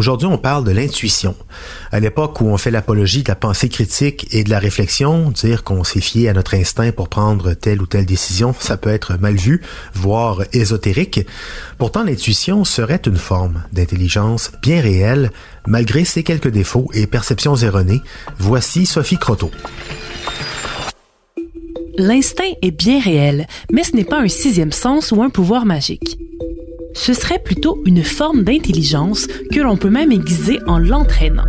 Aujourd'hui, on parle de l'intuition. À l'époque où on fait l'apologie de la pensée critique et de la réflexion, dire qu'on s'est fié à notre instinct pour prendre telle ou telle décision, ça peut être mal vu, voire ésotérique. Pourtant, l'intuition serait une forme d'intelligence bien réelle, malgré ses quelques défauts et perceptions erronées. Voici Sophie Croteau. L'instinct est bien réel, mais ce n'est pas un sixième sens ou un pouvoir magique. Ce serait plutôt une forme d'intelligence que l'on peut même aiguiser en l'entraînant.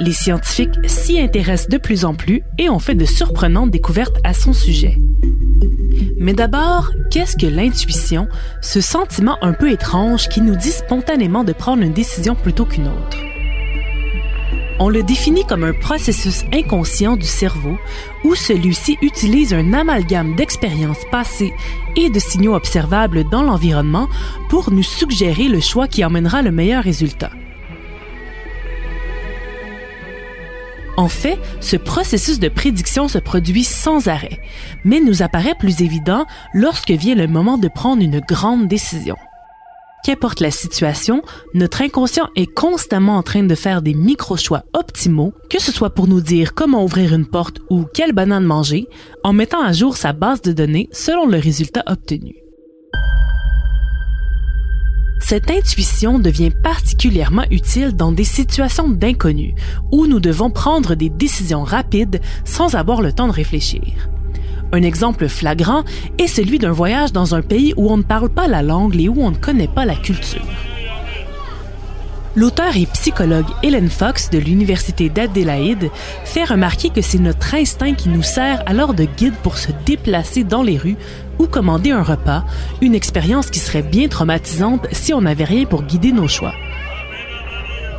Les scientifiques s'y intéressent de plus en plus et ont fait de surprenantes découvertes à son sujet. Mais d'abord, qu'est-ce que l'intuition, ce sentiment un peu étrange qui nous dit spontanément de prendre une décision plutôt qu'une autre? On le définit comme un processus inconscient du cerveau où celui-ci utilise un amalgame d'expériences passées et de signaux observables dans l'environnement pour nous suggérer le choix qui emmènera le meilleur résultat. En fait, ce processus de prédiction se produit sans arrêt, mais nous apparaît plus évident lorsque vient le moment de prendre une grande décision. Qu'importe la situation, notre inconscient est constamment en train de faire des micro-choix optimaux, que ce soit pour nous dire comment ouvrir une porte ou quelle banane manger, en mettant à jour sa base de données selon le résultat obtenu. Cette intuition devient particulièrement utile dans des situations d'inconnu, où nous devons prendre des décisions rapides sans avoir le temps de réfléchir. Un exemple flagrant est celui d'un voyage dans un pays où on ne parle pas la langue et où on ne connaît pas la culture. L'auteur et psychologue Helen Fox de l'Université d'Adélaïde fait remarquer que c'est notre instinct qui nous sert alors de guide pour se déplacer dans les rues ou commander un repas, une expérience qui serait bien traumatisante si on n'avait rien pour guider nos choix.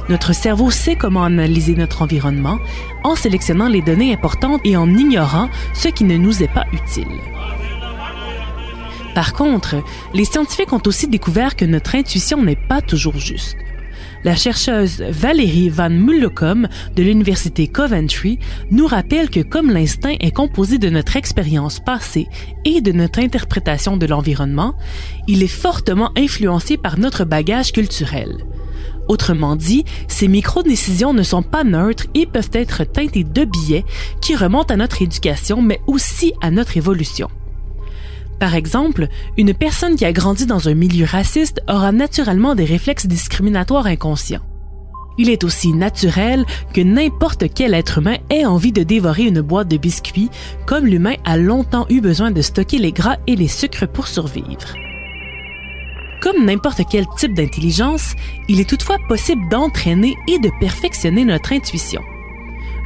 Notre cerveau sait comment analyser notre environnement en sélectionnant les données importantes et en ignorant ce qui ne nous est pas utile. Par contre, les scientifiques ont aussi découvert que notre intuition n'est pas toujours juste. La chercheuse Valérie Van Mullecom de l'Université Coventry nous rappelle que comme l'instinct est composé de notre expérience passée et de notre interprétation de l'environnement, il est fortement influencé par notre bagage culturel. Autrement dit, ces micro-décisions ne sont pas neutres et peuvent être teintées de biais qui remontent à notre éducation, mais aussi à notre évolution. Par exemple, une personne qui a grandi dans un milieu raciste aura naturellement des réflexes discriminatoires inconscients. Il est aussi naturel que n'importe quel être humain ait envie de dévorer une boîte de biscuits, comme l'humain a longtemps eu besoin de stocker les gras et les sucres pour survivre. Comme n'importe quel type d'intelligence, il est toutefois possible d'entraîner et de perfectionner notre intuition.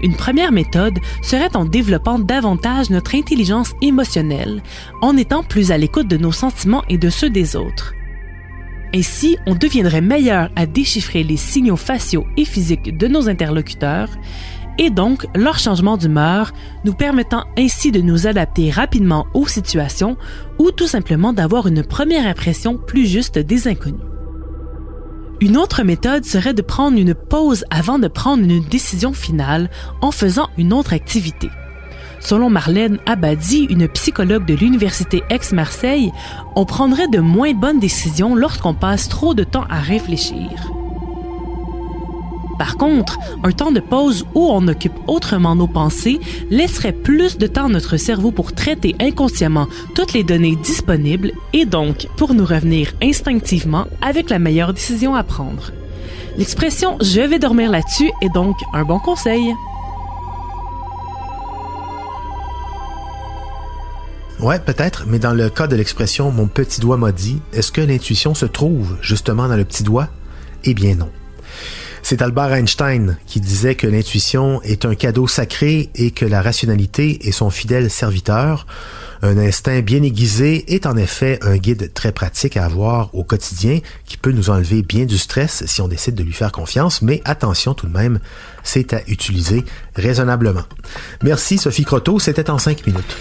Une première méthode serait en développant davantage notre intelligence émotionnelle, en étant plus à l'écoute de nos sentiments et de ceux des autres. Ainsi, on deviendrait meilleur à déchiffrer les signaux faciaux et physiques de nos interlocuteurs et donc leur changement d'humeur, nous permettant ainsi de nous adapter rapidement aux situations ou tout simplement d'avoir une première impression plus juste des inconnus. Une autre méthode serait de prendre une pause avant de prendre une décision finale en faisant une autre activité. Selon Marlène Abadi, une psychologue de l'Université Aix-Marseille, on prendrait de moins bonnes décisions lorsqu'on passe trop de temps à réfléchir. Par contre, un temps de pause où on occupe autrement nos pensées laisserait plus de temps à notre cerveau pour traiter inconsciemment toutes les données disponibles et donc pour nous revenir instinctivement avec la meilleure décision à prendre. L'expression je vais dormir là-dessus est donc un bon conseil. Ouais, peut-être, mais dans le cas de l'expression mon petit doigt m'a dit, est-ce que l'intuition se trouve justement dans le petit doigt? Eh bien non. C'est Albert Einstein qui disait que l'intuition est un cadeau sacré et que la rationalité est son fidèle serviteur. Un instinct bien aiguisé est en effet un guide très pratique à avoir au quotidien qui peut nous enlever bien du stress si on décide de lui faire confiance, mais attention tout de même, c'est à utiliser raisonnablement. Merci Sophie Croteau, c'était en cinq minutes.